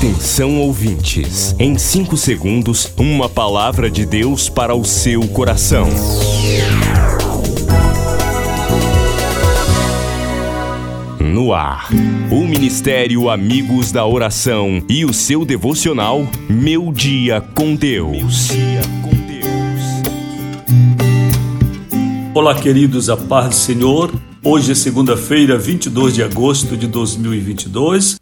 Atenção ouvintes, em 5 segundos, uma palavra de Deus para o seu coração. No ar, o Ministério Amigos da Oração e o seu devocional Meu Dia com Deus. Olá, queridos, a paz do Senhor. Hoje é segunda-feira, 22 de agosto de 2022.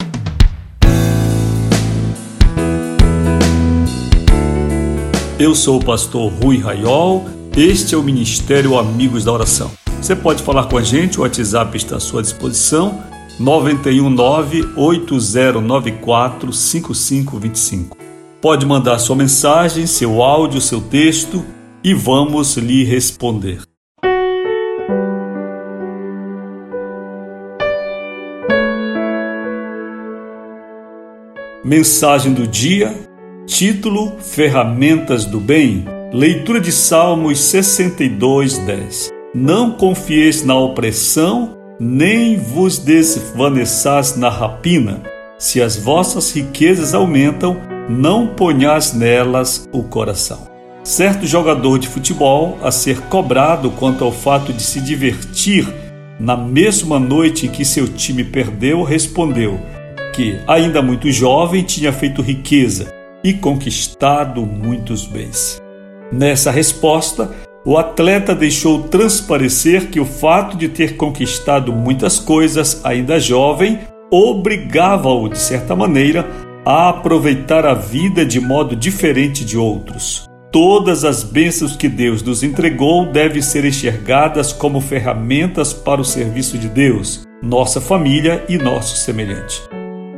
Eu sou o pastor Rui Raiol, este é o Ministério Amigos da Oração. Você pode falar com a gente, o WhatsApp está à sua disposição, 919-8094-5525. Pode mandar sua mensagem, seu áudio, seu texto e vamos lhe responder. Mensagem do dia Título: Ferramentas do Bem. Leitura de Salmos 62, 10. Não confieis na opressão, nem vos desvaneçais na rapina. Se as vossas riquezas aumentam, não ponhais nelas o coração. Certo jogador de futebol, a ser cobrado quanto ao fato de se divertir na mesma noite em que seu time perdeu, respondeu que, ainda muito jovem, tinha feito riqueza e conquistado muitos bens. Nessa resposta, o atleta deixou transparecer que o fato de ter conquistado muitas coisas ainda jovem obrigava-o, de certa maneira, a aproveitar a vida de modo diferente de outros. Todas as bênçãos que Deus nos entregou devem ser enxergadas como ferramentas para o serviço de Deus, nossa família e nosso semelhante.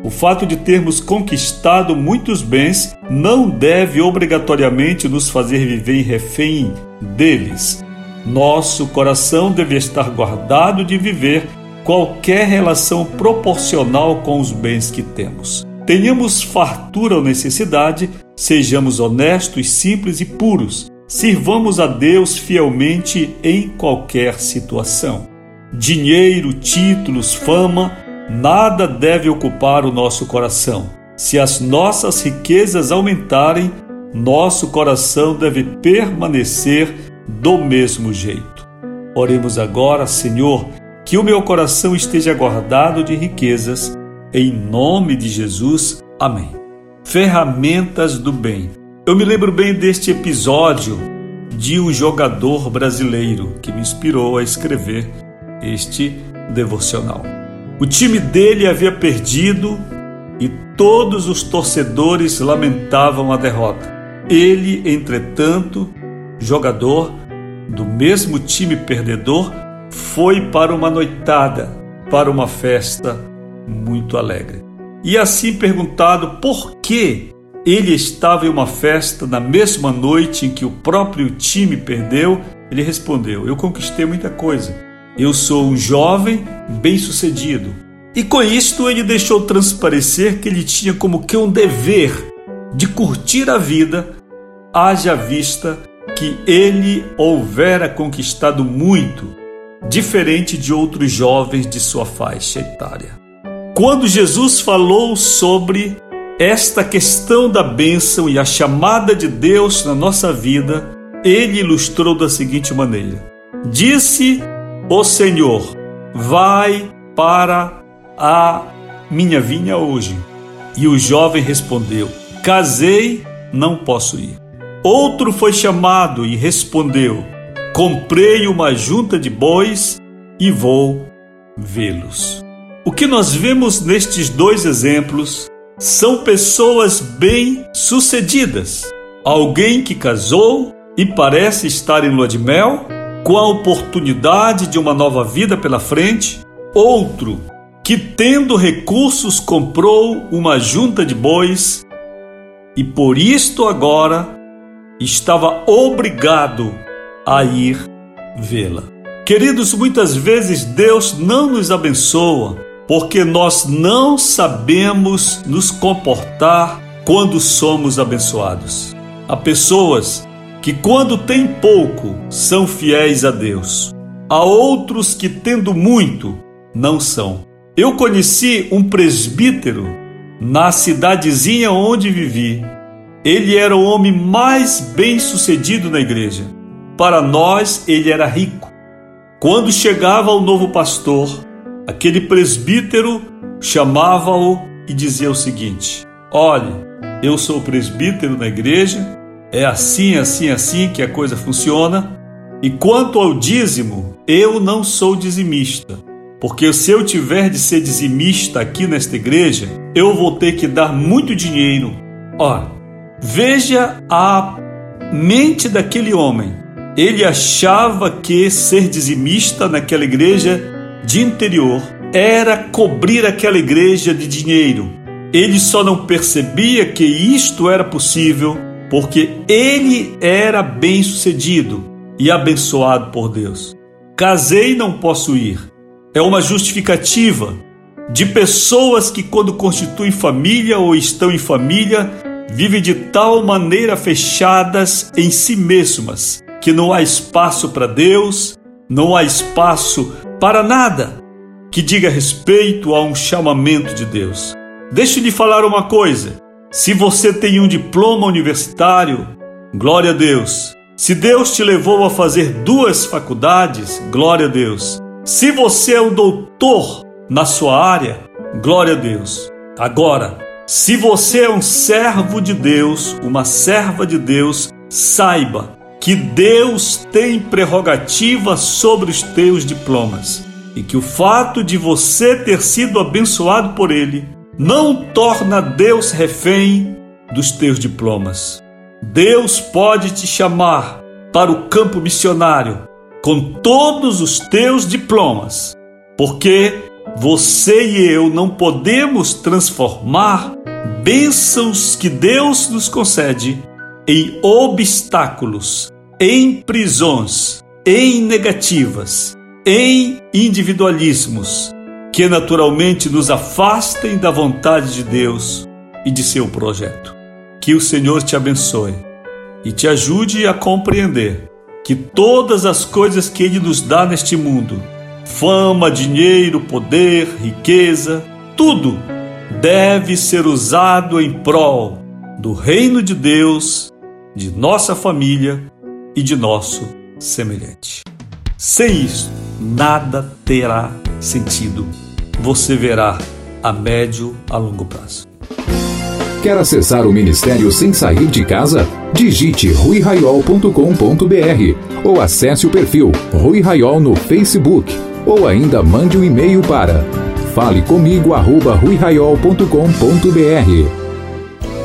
O fato de termos conquistado muitos bens não deve obrigatoriamente nos fazer viver em refém deles. Nosso coração deve estar guardado de viver qualquer relação proporcional com os bens que temos. Tenhamos fartura ou necessidade, sejamos honestos, simples e puros. Sirvamos a Deus fielmente em qualquer situação. Dinheiro, títulos, fama nada deve ocupar o nosso coração. Se as nossas riquezas aumentarem, nosso coração deve permanecer do mesmo jeito. Oremos agora, Senhor, que o meu coração esteja guardado de riquezas, em nome de Jesus. Amém. Ferramentas do bem. Eu me lembro bem deste episódio de um jogador brasileiro que me inspirou a escrever este devocional. O time dele havia perdido e todos os torcedores lamentavam a derrota. Ele, entretanto, jogador do mesmo time perdedor, foi para uma noitada, para uma festa muito alegre. E assim perguntado por que ele estava em uma festa na mesma noite em que o próprio time perdeu, ele respondeu: Eu conquistei muita coisa eu sou um jovem bem-sucedido. E com isto ele deixou transparecer que ele tinha como que um dever de curtir a vida, haja vista que ele houvera conquistado muito, diferente de outros jovens de sua faixa etária. Quando Jesus falou sobre esta questão da bênção e a chamada de Deus na nossa vida, ele ilustrou da seguinte maneira: Disse o Senhor, vai para a minha vinha hoje. E o jovem respondeu: Casei, não posso ir. Outro foi chamado e respondeu: Comprei uma junta de bois e vou vê-los. O que nós vemos nestes dois exemplos são pessoas bem-sucedidas. Alguém que casou e parece estar em lua de mel com a oportunidade de uma nova vida pela frente, outro que, tendo recursos, comprou uma junta de bois e por isto agora estava obrigado a ir vê-la. Queridos, muitas vezes Deus não nos abençoa porque nós não sabemos nos comportar quando somos abençoados. Há pessoas que, quando têm pouco, são fiéis a Deus. Há outros que, tendo muito, não são. Eu conheci um presbítero na cidadezinha onde vivi. Ele era o homem mais bem-sucedido na igreja. Para nós, ele era rico. Quando chegava o novo pastor, aquele presbítero chamava-o e dizia o seguinte: Olhe, eu sou presbítero na igreja, é assim, assim, assim que a coisa funciona. E quanto ao dízimo, eu não sou dizimista, porque se eu tiver de ser dizimista aqui nesta igreja, eu vou ter que dar muito dinheiro. Ora, veja a mente daquele homem. Ele achava que ser dizimista naquela igreja de interior era cobrir aquela igreja de dinheiro. Ele só não percebia que isto era possível porque ele era bem-sucedido e abençoado por Deus. Casei não posso ir é uma justificativa de pessoas que, quando constituem família ou estão em família, vivem de tal maneira fechadas em si mesmas que não há espaço para Deus, não há espaço para nada que diga respeito a um chamamento de Deus. Deixe de falar uma coisa: se você tem um diploma universitário, glória a Deus. Se Deus te levou a fazer duas faculdades, glória a Deus. Se você é um doutor na sua área, glória a Deus. Agora, se você é um servo de Deus, uma serva de Deus, saiba que Deus tem prerrogativa sobre os teus diplomas e que o fato de você ter sido abençoado por Ele não torna Deus refém dos teus diplomas. Deus pode te chamar para o campo missionário com todos os teus diplomas, porque você e eu não podemos transformar bênçãos que Deus nos concede em obstáculos, em prisões, em negativas, em individualismos que naturalmente nos afastem da vontade de Deus e de seu projeto. Que o Senhor te abençoe e te ajude a compreender que todas as coisas que Ele nos dá neste mundo fama, dinheiro, poder, riqueza tudo deve ser usado em prol do reino de Deus, de nossa família e de nosso semelhante. Sem isso, nada terá sentido. Você verá a médio a longo prazo. Quer acessar o ministério sem sair de casa? Digite ruiraiol.com.br ou acesse o perfil Rui Raiol no Facebook ou ainda mande um e-mail para falecomigo@ruiraiol.com.br.